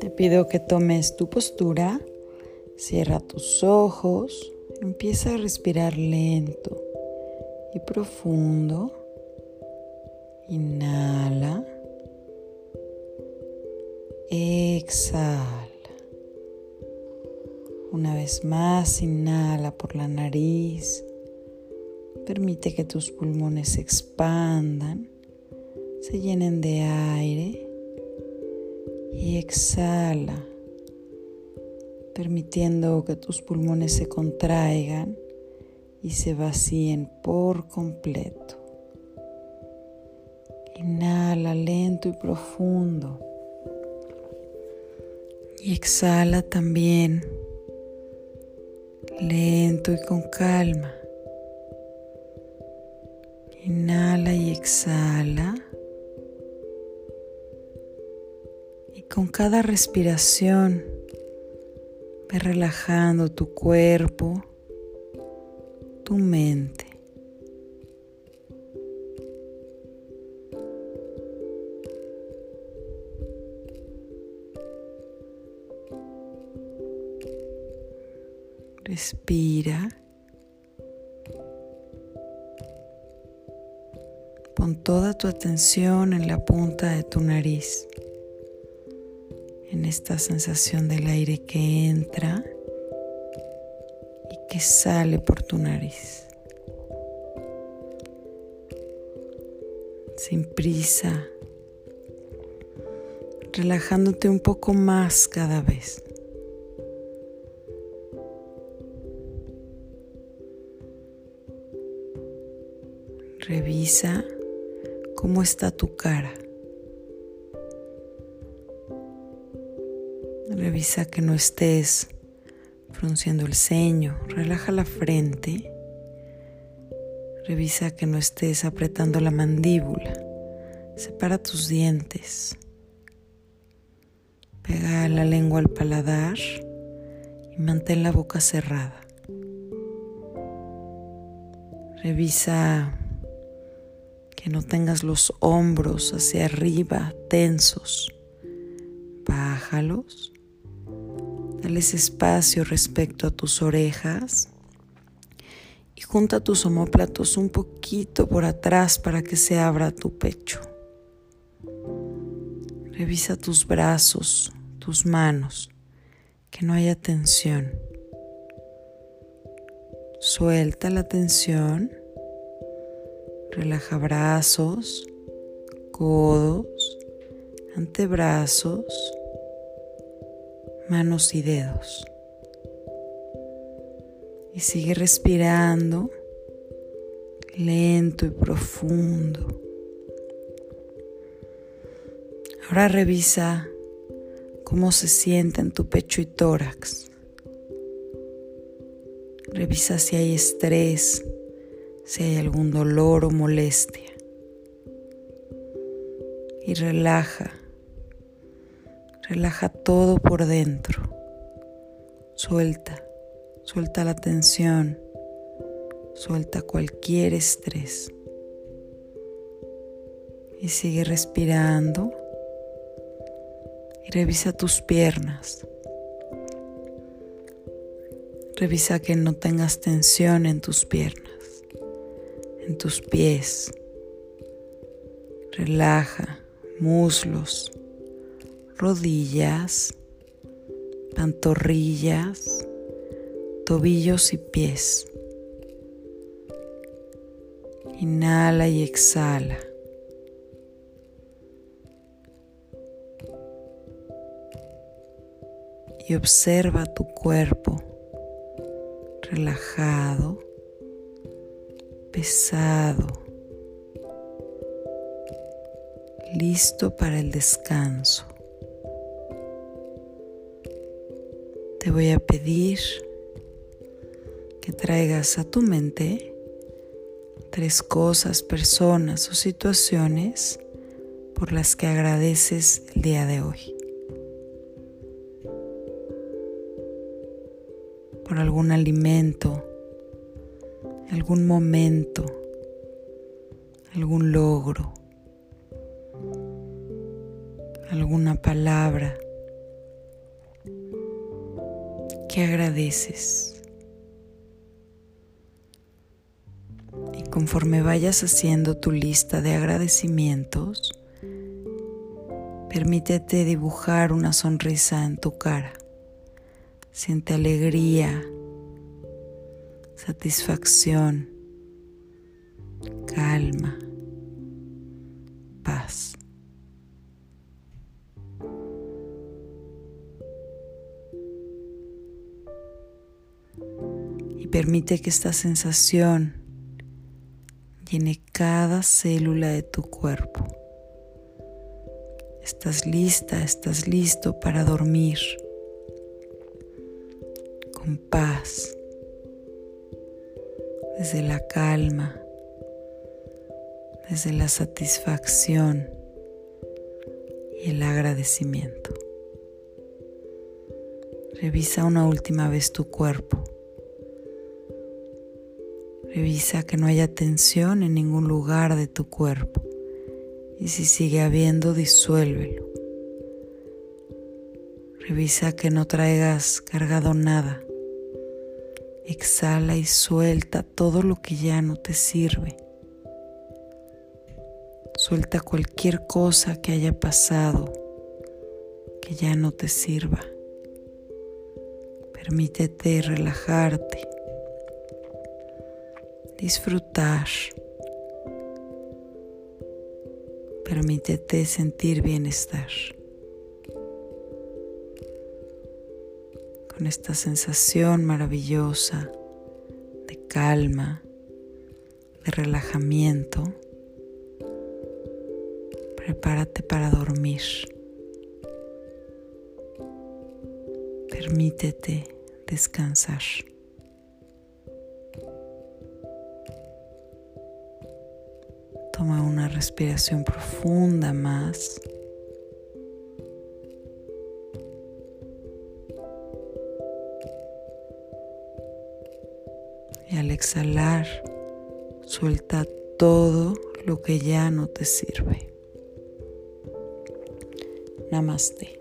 Te pido que tomes tu postura, cierra tus ojos, empieza a respirar lento y profundo. Inhala. Exhala. Una vez más, inhala por la nariz. Permite que tus pulmones se expandan, se llenen de aire y exhala, permitiendo que tus pulmones se contraigan y se vacíen por completo. Inhala lento y profundo. Y exhala también lento y con calma. Inhala y exhala. Con cada respiración ve relajando tu cuerpo, tu mente. Respira. Pon toda tu atención en la punta de tu nariz, en esta sensación del aire que entra y que sale por tu nariz. Sin prisa, relajándote un poco más cada vez. Revisa cómo está tu cara. Revisa que no estés frunciendo el ceño. Relaja la frente. Revisa que no estés apretando la mandíbula. Separa tus dientes. Pega la lengua al paladar y mantén la boca cerrada. Revisa que no tengas los hombros hacia arriba tensos. Bájalos. Espacio respecto a tus orejas y junta tus omóplatos un poquito por atrás para que se abra tu pecho. Revisa tus brazos, tus manos, que no haya tensión. Suelta la tensión Relaja brazos, codos, antebrazos, manos y dedos. Y sigue respirando lento y profundo. Ahora revisa cómo se siente en tu pecho y tórax. Revisa si hay estrés si hay algún dolor o molestia. Y relaja, relaja todo por dentro. Suelta, suelta la tensión, suelta cualquier estrés. Y sigue respirando y revisa tus piernas. Revisa que no tengas tensión en tus piernas en tus pies. Relaja muslos, rodillas, pantorrillas, tobillos y pies. Inhala y exhala. Y observa tu cuerpo relajado pesado, listo para el descanso. Te voy a pedir que traigas a tu mente tres cosas, personas o situaciones por las que agradeces el día de hoy. Por algún alimento, algún momento, algún logro, alguna palabra que agradeces. Y conforme vayas haciendo tu lista de agradecimientos, permítete dibujar una sonrisa en tu cara. Siente alegría, satisfacción, calma, paz. Permite que esta sensación llene cada célula de tu cuerpo. Estás lista, estás listo para dormir con paz, desde la calma, desde la satisfacción y el agradecimiento. Revisa una última vez tu cuerpo. Revisa que no haya tensión en ningún lugar de tu cuerpo. Y si sigue habiendo, disuélvelo. Revisa que no traigas cargado nada. Exhala y suelta todo lo que ya no te sirve. Suelta cualquier cosa que haya pasado que ya no te sirva. Permítete relajarte, disfrutar. Permítete sentir bienestar. con esta sensación maravillosa de calma, de relajamiento, prepárate para dormir. Permítete descansar. Toma una respiración profunda más. Y al exhalar, suelta todo lo que ya no te sirve. Namaste.